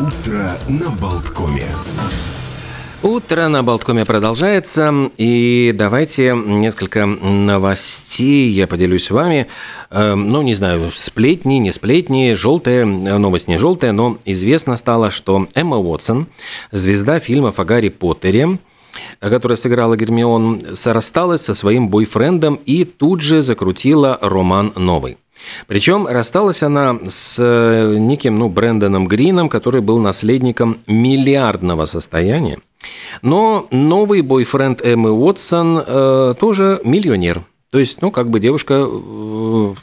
Утро на Болткоме. Утро на Болткоме продолжается, и давайте несколько новостей я поделюсь с вами. Э, ну, не знаю, сплетни, не сплетни, желтая, новость не желтая, но известно стало, что Эмма Уотсон, звезда фильмов о Гарри Поттере, которая сыграла Гермион, рассталась со своим бойфрендом и тут же закрутила роман новый. Причем рассталась она с э, неким, ну, Брэндоном Грином, который был наследником миллиардного состояния. Но новый бойфренд Эммы Уотсон э, тоже миллионер. То есть, ну, как бы девушка, э,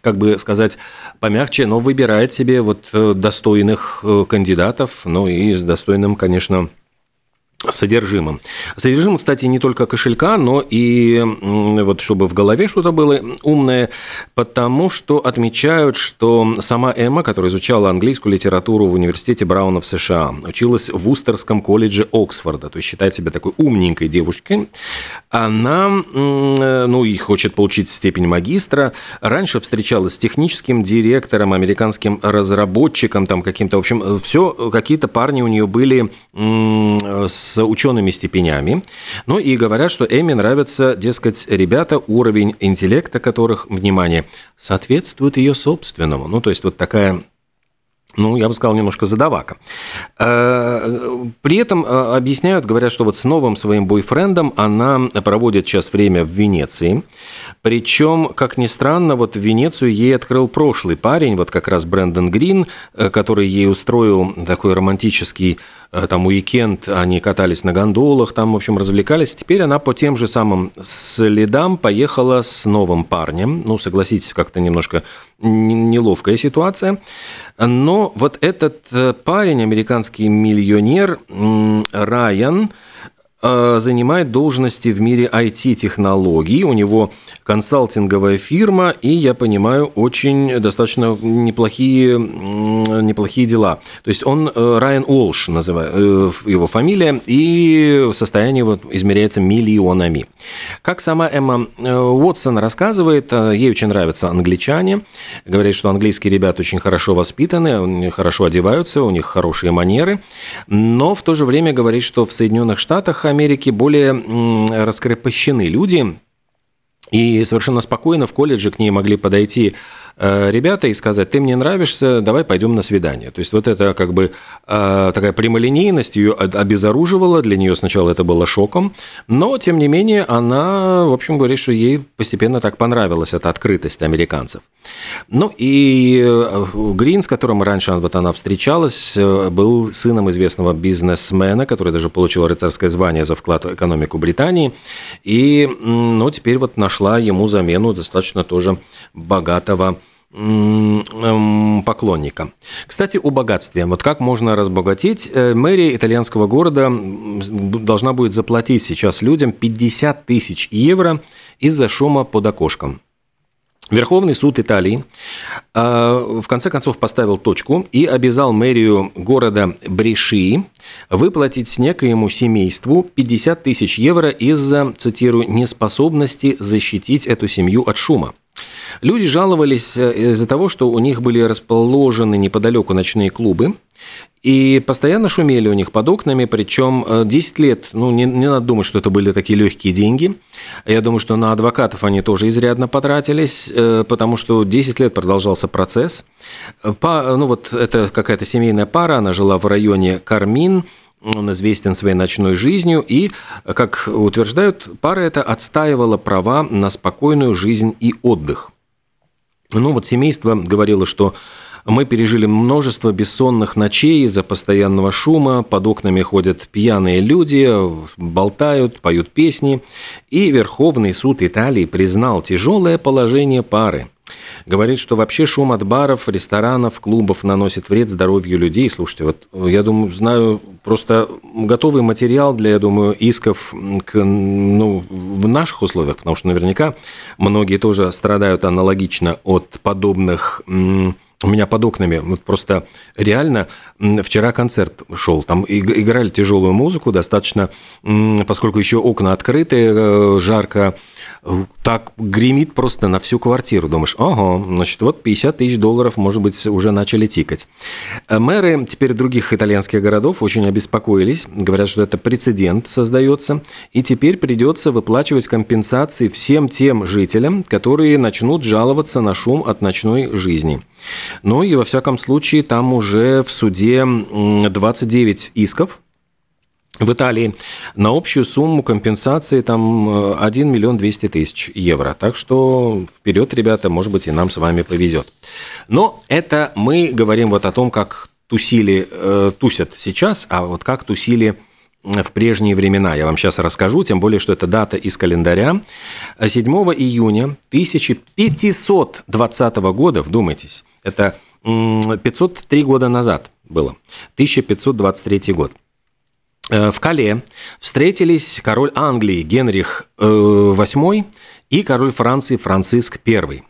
как бы сказать помягче, но выбирает себе вот э, достойных э, кандидатов, ну и с достойным, конечно, содержимым. Содержимым, кстати, не только кошелька, но и вот чтобы в голове что-то было умное, потому что отмечают, что сама Эмма, которая изучала английскую литературу в университете Брауна в США, училась в Устерском колледже Оксфорда, то есть считает себя такой умненькой девушкой, она, ну, и хочет получить степень магистра, раньше встречалась с техническим директором, американским разработчиком, там каким-то, в общем, все, какие-то парни у нее были с с учеными степенями. Ну и говорят, что Эми нравятся, дескать, ребята, уровень интеллекта которых, внимание, соответствует ее собственному. Ну, то есть вот такая ну, я бы сказал, немножко задавака. Э, при этом э, объясняют, говорят, что вот с новым своим бойфрендом она проводит сейчас время в Венеции. Причем, как ни странно, вот Венецию ей открыл прошлый парень, вот как раз Брэндон Грин, э, который ей устроил такой романтический там уикенд, они катались на гондолах, там, в общем, развлекались. Теперь она по тем же самым следам поехала с новым парнем. Ну, согласитесь, как-то немножко неловкая ситуация. Но вот этот э, парень, американский миллионер Райан, занимает должности в мире IT-технологий. У него консалтинговая фирма, и, я понимаю, очень достаточно неплохие, неплохие дела. То есть он э, Райан Олш, э, его фамилия, и состояние вот измеряется миллионами. Как сама Эмма Уотсон рассказывает, ей очень нравятся англичане. Говорит, что английские ребята очень хорошо воспитаны, хорошо одеваются, у них хорошие манеры. Но в то же время говорит, что в Соединенных Штатах Америке более раскрепощены люди, и совершенно спокойно в колледже к ней могли подойти ребята и сказать, ты мне нравишься, давай пойдем на свидание. То есть вот это как бы э, такая прямолинейность ее обезоруживала, для нее сначала это было шоком, но тем не менее она, в общем, говорит, что ей постепенно так понравилась эта открытость американцев. Ну и э, Грин, с которым раньше вот она встречалась, был сыном известного бизнесмена, который даже получил рыцарское звание за вклад в экономику Британии, и ну, теперь вот нашла ему замену достаточно тоже богатого поклонника. Кстати, о богатстве. Вот как можно разбогатеть? Э, мэрия итальянского города должна будет заплатить сейчас людям 50 тысяч евро из-за шума под окошком. Верховный суд Италии э, в конце концов поставил точку и обязал мэрию города Бреши выплатить некоему семейству 50 тысяч евро из-за, цитирую, неспособности защитить эту семью от шума. Люди жаловались э, из-за того, что у них были расположены неподалеку ночные клубы, и постоянно шумели у них под окнами, причем 10 э, лет, ну, не, не надо думать, что это были такие легкие деньги. Я думаю, что на адвокатов они тоже изрядно потратились, э, потому что 10 лет продолжался процесс. По, ну, вот это какая-то семейная пара, она жила в районе Кармин, он известен своей ночной жизнью, и, как утверждают, пара эта отстаивала права на спокойную жизнь и отдых. Ну вот семейство говорило, что мы пережили множество бессонных ночей из-за постоянного шума, под окнами ходят пьяные люди, болтают, поют песни, и Верховный суд Италии признал тяжелое положение пары – Говорит, что вообще шум от баров, ресторанов, клубов наносит вред здоровью людей. Слушайте, вот я думаю, знаю просто готовый материал для, я думаю, исков к, ну, в наших условиях, потому что наверняка многие тоже страдают аналогично от подобных у меня под окнами вот просто реально вчера концерт шел, там играли тяжелую музыку достаточно, поскольку еще окна открыты, э, жарко, так гремит просто на всю квартиру. Думаешь, ага, значит, вот 50 тысяч долларов, может быть, уже начали тикать. Э, мэры теперь других итальянских городов очень обеспокоились, говорят, что это прецедент создается, и теперь придется выплачивать компенсации всем тем жителям, которые начнут жаловаться на шум от ночной жизни. Ну и во всяком случае там уже в суде 29 исков в Италии на общую сумму компенсации там 1 э, миллион 200 тысяч евро. Так что вперед, ребята, может быть, и нам с вами повезет. Но это мы говорим вот о том, как тусили, э, тусят сейчас, а вот как тусили в прежние времена. Я вам сейчас расскажу, тем более, что это дата из календаря. 7 июня 1520 года, вдумайтесь, это 503 года назад было, 1523 год. Э, в Кале встретились король Англии Генрих VIII э, и король Франции Франциск I.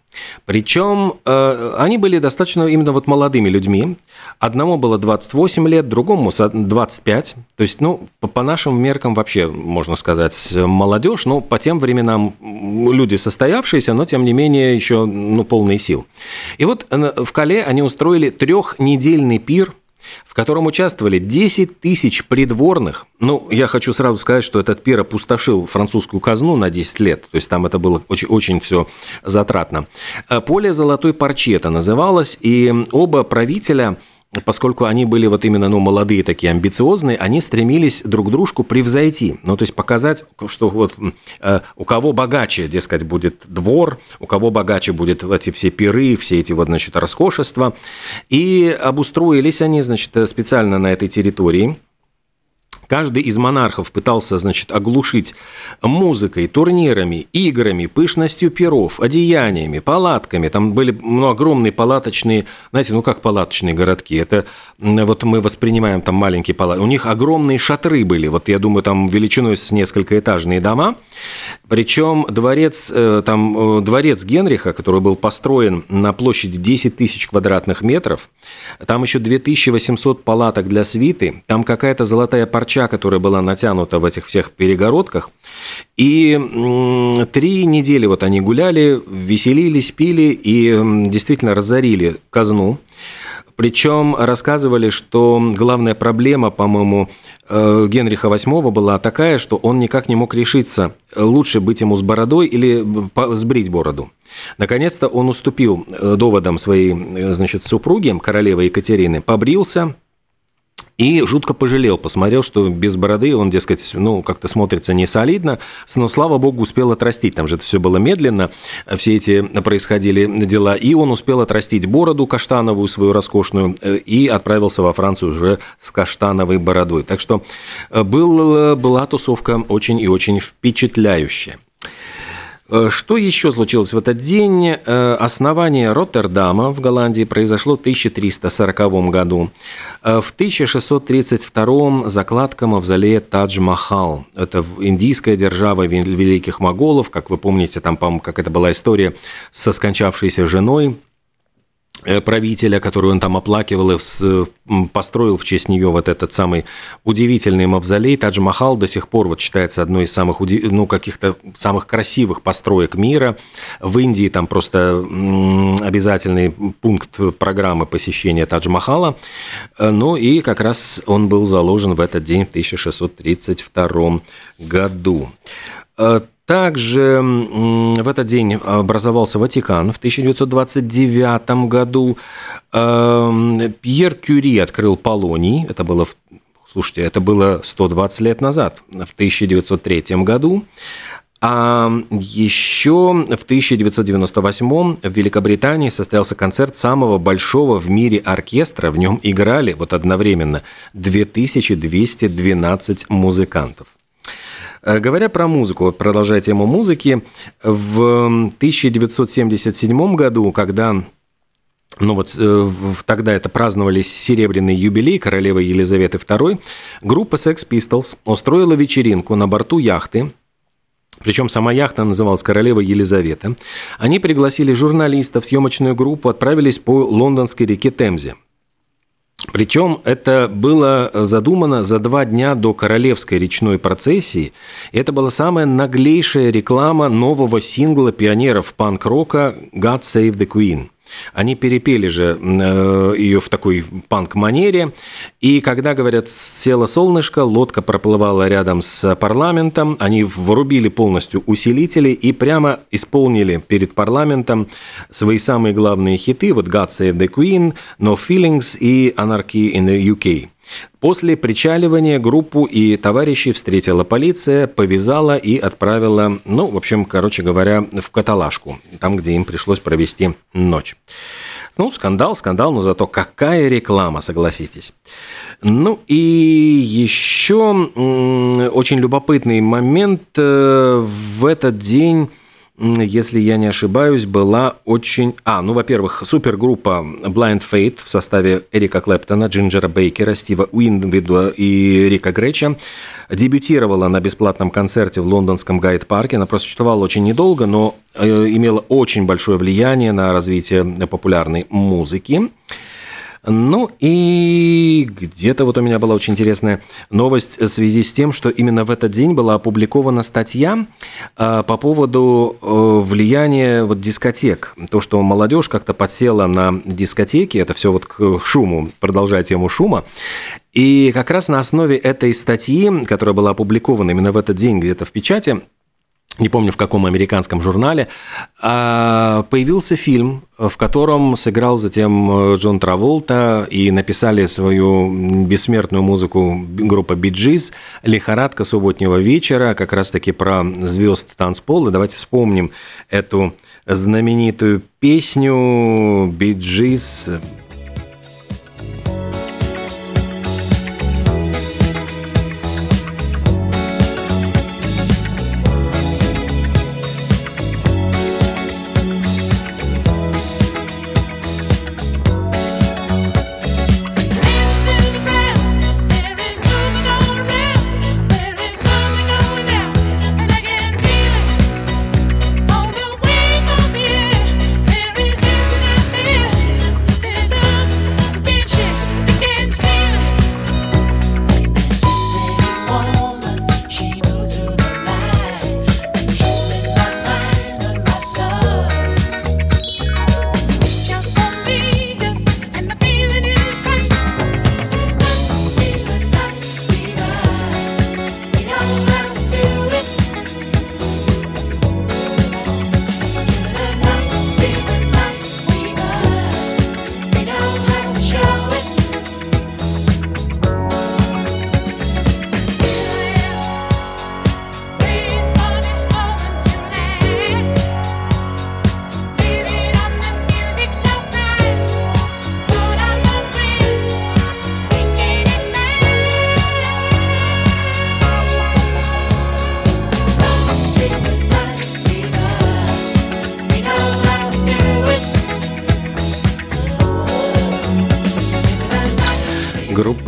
Причем э, они были достаточно именно вот молодыми людьми. Одному было 28 лет, другому 25. То есть, ну, по, по нашим меркам вообще, можно сказать, молодежь, но по тем временам люди состоявшиеся, но тем не менее еще ну, полные сил. И вот в Кале они устроили трехнедельный пир – в котором участвовали 10 тысяч придворных. Ну, я хочу сразу сказать, что этот пир опустошил французскую казну на 10 лет, то есть там это было очень, очень все затратно. Э, «Поле золотой парчи» это называлось, и оба правителя – поскольку они были вот именно ну, молодые такие, амбициозные, они стремились друг дружку превзойти. Ну, то есть показать, что вот э, у кого богаче, дескать, будет двор, у кого богаче будет эти все пиры, все эти вот, значит, роскошества. И обустроились они, значит, специально на этой территории – Каждый из монархов пытался, значит, оглушить музыкой, турнирами, играми, пышностью перов, одеяниями, палатками. Там были ну, огромные палаточные, знаете, ну как палаточные городки. Это вот мы воспринимаем там маленькие палатки. У них огромные шатры были. Вот я думаю, там величиной с несколькоэтажные дома. Причем дворец, э, там, э, дворец Генриха, который был построен на площади 10 тысяч квадратных метров, там еще 2800 палаток для свиты, там какая-то золотая парча, которая была натянута в этих всех перегородках. И три недели вот они гуляли, веселились, пили и действительно разорили казну. Причем рассказывали, что главная проблема, по-моему, э, Генриха VIII была такая, что он никак не мог решиться, лучше быть ему с бородой или сбрить бороду. Наконец-то он уступил э, доводам своей э, значит, супруги, королевы Екатерины, побрился, и жутко пожалел, посмотрел, что без бороды он, дескать, ну, как-то смотрится не солидно, но, слава богу, успел отрастить. Там же это все было медленно, все эти происходили дела. И он успел отрастить бороду каштановую свою роскошную э, и отправился во Францию уже с каштановой бородой. Так что э, был, была тусовка очень и очень впечатляющая. Э, что еще случилось в этот день? Э, основание Роттердама в Голландии произошло в 1340 году. Э, в 1632 закладка мавзолея Тадж-Махал. Это индийская держава великих моголов. Как вы помните, там, по как это была история со скончавшейся женой правителя, которую он там оплакивал и построил в честь нее вот этот самый удивительный мавзолей. Тадж-Махал до сих пор вот считается одной из самых, ну, каких-то самых красивых построек мира. В Индии там просто обязательный пункт программы посещения Тадж-Махала. Э, ну и как раз он был заложен в этот день в 1632 году. Также в этот день образовался Ватикан в 1929 году. Эм, Пьер Кюри открыл Полоний. Это было, слушайте, это было 120 лет назад, в 1903 году. А еще в 1998 в Великобритании состоялся концерт самого большого в мире оркестра. В нем играли вот одновременно 2212 музыкантов. Э, говоря про музыку, продолжая тему музыки, в 1977 году, когда ну вот э, тогда это праздновали серебряный юбилей королевы Елизаветы II, группа Sex Pistols устроила вечеринку на борту яхты, причем сама яхта называлась «Королева Елизавета», они пригласили журналистов, съемочную группу, отправились по лондонской реке Темзе. Причем это было задумано за два дня до королевской речной процессии. Это была самая наглейшая реклама нового сингла пионеров панк-рока «God Save the Queen». Они перепели же э, ее в такой панк-манере. И когда, говорят, село солнышко, лодка проплывала рядом с парламентом, они врубили полностью усилители и прямо исполнили перед парламентом свои самые главные хиты. Вот «God Save the Queen», «No Feelings» и «Anarchy in the UK». После причаливания группу и товарищей встретила полиция, повязала и отправила, ну, в общем, короче говоря, в каталажку, там, где им пришлось провести ночь. Ну, скандал, скандал, но зато какая реклама, согласитесь. Ну и еще очень любопытный момент э, в этот день если я не ошибаюсь, была очень... А, ну, во-первых, супергруппа Blind Fate в составе Эрика Клэптона, Джинджера Бейкера, Стива Уиндвида и Рика Греча дебютировала на бесплатном концерте в лондонском Гайд-парке. Она просто существовала очень недолго, но э, имела очень большое влияние на развитие популярной музыки. Ну и где-то вот у меня была очень интересная новость в связи с тем, что именно в этот день была опубликована статья а, по поводу э, влияния вот дискотек. То, что молодежь как-то подсела на дискотеки, это все вот к шуму, продолжая тему шума. И как раз на основе этой статьи, которая была опубликована именно в этот день где-то в печати, не помню в каком американском журнале, а, появился фильм, в котором сыграл затем э, Джон Траволта и написали свою бессмертную музыку группа Биджиз «Лихорадка субботнего вечера», как раз-таки про звезд танцпола. Давайте вспомним эту знаменитую песню Биджиз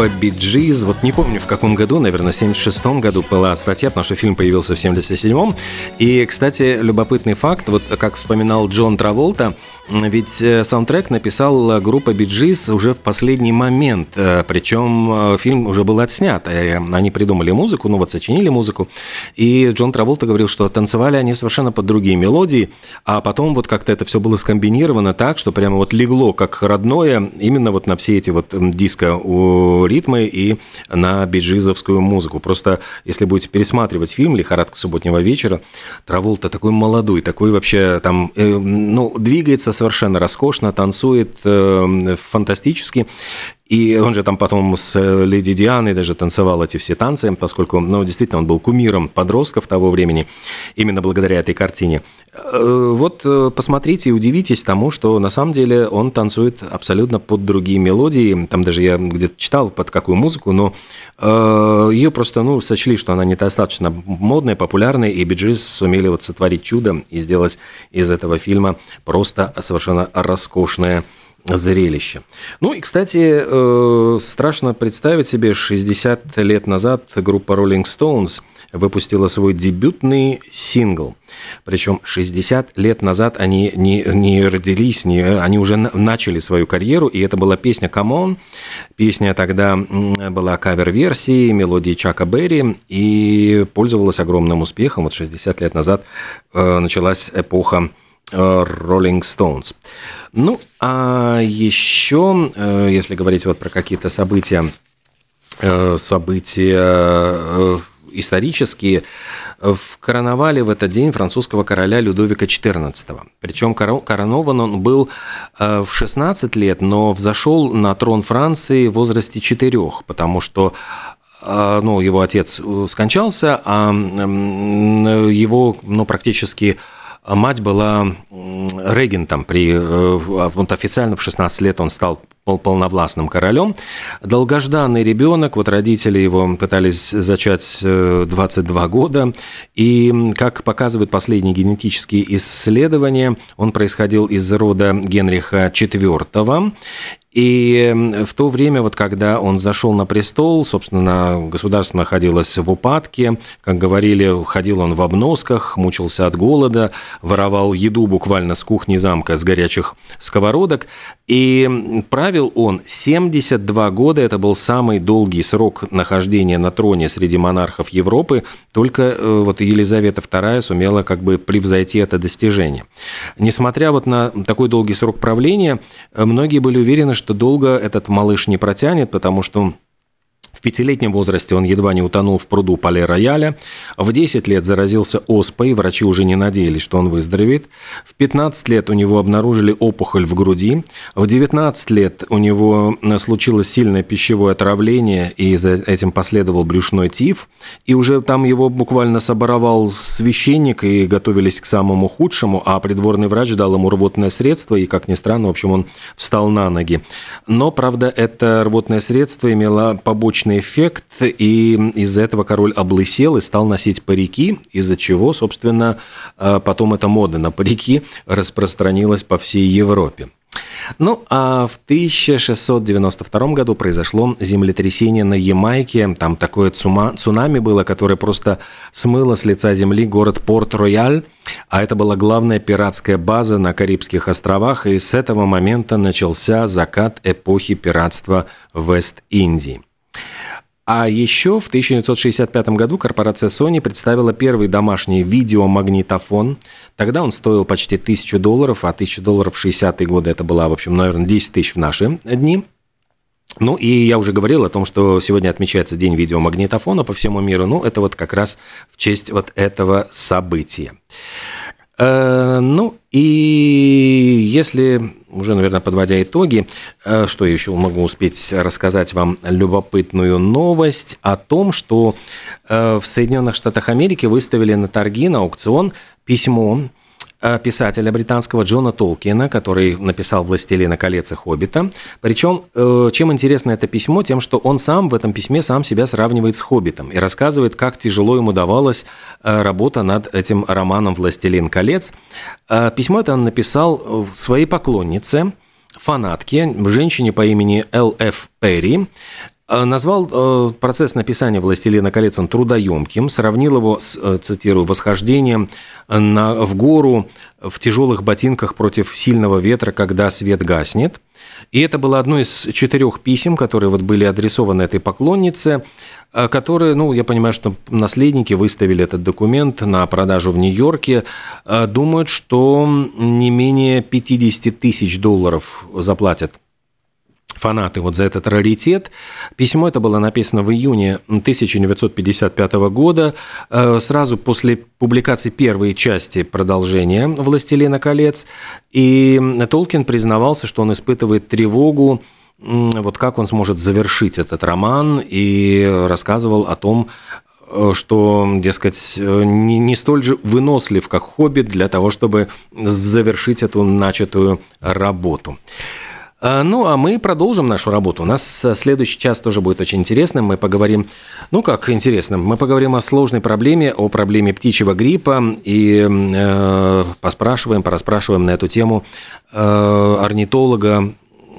группа Биджиз. Вот не помню, в каком году, наверное, в 76 году была статья, потому что фильм появился в 77-м. И, кстати, любопытный факт, вот как вспоминал Джон Траволта, ведь э, саундтрек написал группа Биджиз уже в последний момент, э, причем э, фильм уже был отснят. Они придумали музыку, ну вот сочинили музыку, и Джон Траволта говорил, что танцевали они совершенно под другие мелодии, а потом вот как-то это все было скомбинировано так, что прямо вот легло как родное именно вот на все эти вот диско-ритмы и на биджизовскую музыку. Просто если будете пересматривать фильм «Лихорадка субботнего вечера», Траволта такой молодой, такой вообще там, ну, двигается совершенно роскошно, танцует э, фантастически. И он же там потом с э, Леди Дианой даже танцевал эти все танцы, поскольку, ну, действительно, он был кумиром подростков того времени, именно благодаря этой картине. Э, вот э, посмотрите и удивитесь тому, что на самом деле он танцует абсолютно под другие мелодии. Там даже я где-то читал, под какую музыку, но ее просто, ну, сочли, что она недостаточно модная, популярная, и Биджис сумели вот сотворить чудо и сделать из этого фильма просто совершенно роскошное зрелище. Ну и, кстати, э, страшно представить себе 60 лет назад группа Rolling Stones выпустила свой дебютный сингл. Причем 60 лет назад они не, не родились, не, они уже начали свою карьеру, и это была песня «Come On». Песня тогда была кавер-версией мелодии Чака Берри и пользовалась огромным успехом. Вот 60 лет назад э, началась эпоха Rolling Stones. Ну, а еще, э, если говорить вот про какие-то события, э, события э, исторические, в короновали в этот день французского короля Людовика XIV. Причем коронован он был в 16 лет, но взошел на трон Франции в возрасте 4, потому что ну, его отец скончался, а его ну, практически мать была регентом при, э, вот официально в 16 лет он стал полновластным королем. Долгожданный ребенок, вот родители его пытались зачать 22 э, года, и, как показывают последние генетические исследования, он происходил из рода Генриха IV, и в то время, вот когда он зашел на престол, собственно, государство находилось в упадке, как говорили, ходил он в обносках, мучился от голода, воровал еду буквально с кухни замка, с горячих сковородок, и правил он 72 года, это был самый долгий срок нахождения на троне среди монархов Европы, только э, вот Елизавета II сумела как бы превзойти это достижение. Несмотря вот на такой долгий срок правления, э, многие были уверены, что долго этот малыш не протянет, потому что в пятилетнем возрасте он едва не утонул в пруду Пале-Рояля. В 10 лет заразился оспой, врачи уже не надеялись, что он выздоровеет. В 15 лет у него обнаружили опухоль в груди. В 19 лет у него случилось сильное пищевое отравление, и за этим последовал брюшной тиф. И уже там его буквально соборовал священник, и готовились к самому худшему, а придворный врач дал ему рвотное средство, и, как ни странно, в общем, он встал на ноги. Но, правда, это рвотное средство имело побочный побочный эффект, и из-за этого король облысел и стал носить парики, из-за чего, собственно, э, потом эта мода на парики распространилась по всей Европе. Ну, а в 1692 году произошло землетрясение на Ямайке. Там такое цунами было, которое просто смыло с лица земли город Порт-Рояль. А это была главная пиратская база на Карибских островах, и с этого момента начался закат эпохи пиратства Вест-Индии. А еще в 1965 году корпорация Sony представила первый домашний видеомагнитофон. Тогда он стоил почти тысячу долларов, а тысяча долларов в 60-е годы это была, в общем, наверное, 10 тысяч в наши дни. Ну и я уже говорил о том, что сегодня отмечается День видеомагнитофона по всему миру. Ну, это вот как раз в честь вот этого события. Э, ну и если, уже, наверное, подводя итоги, э, что еще могу успеть рассказать вам любопытную новость о том, что э, в Соединенных Штатах Америки выставили на торги, на аукцион письмо писателя британского Джона Толкина, который написал «Властелина колец» и «Хоббита». Причем, э, чем интересно это письмо, тем, что он сам в этом письме сам себя сравнивает с «Хоббитом» и рассказывает, как тяжело ему давалась э, работа над этим романом «Властелин колец». Письмо это он написал своей поклоннице, фанатке, женщине по имени Л.Ф. Перри, Э, назвал э, процесс написания «Властелина колец» он трудоемким, сравнил его с, э, цитирую, «восхождением на, в гору в тяжелых ботинках против сильного ветра, когда свет гаснет». И это было одно из четырех писем, которые вот были адресованы этой поклоннице, которые, ну, я понимаю, что наследники выставили этот документ на продажу в Нью-Йорке, думают, что не менее 50 тысяч долларов заплатят фанаты вот за этот раритет. Письмо это было написано в июне 1955 года, э, сразу после публикации первой части продолжения «Властелина колец». И Толкин признавался, что он испытывает тревогу, вот как он сможет завершить этот роман, и рассказывал о том, э, что, дескать, э, не, не столь же вынослив, как «Хоббит», для того, чтобы завершить эту начатую работу. А, ну, а мы продолжим нашу работу. У нас э, следующий час тоже будет очень интересным. Мы поговорим, ну как интересным, мы поговорим о сложной проблеме, о проблеме птичьего гриппа и э, поспрашиваем, пораспрашиваем на эту тему э, орнитолога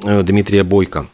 э, Дмитрия Бойко.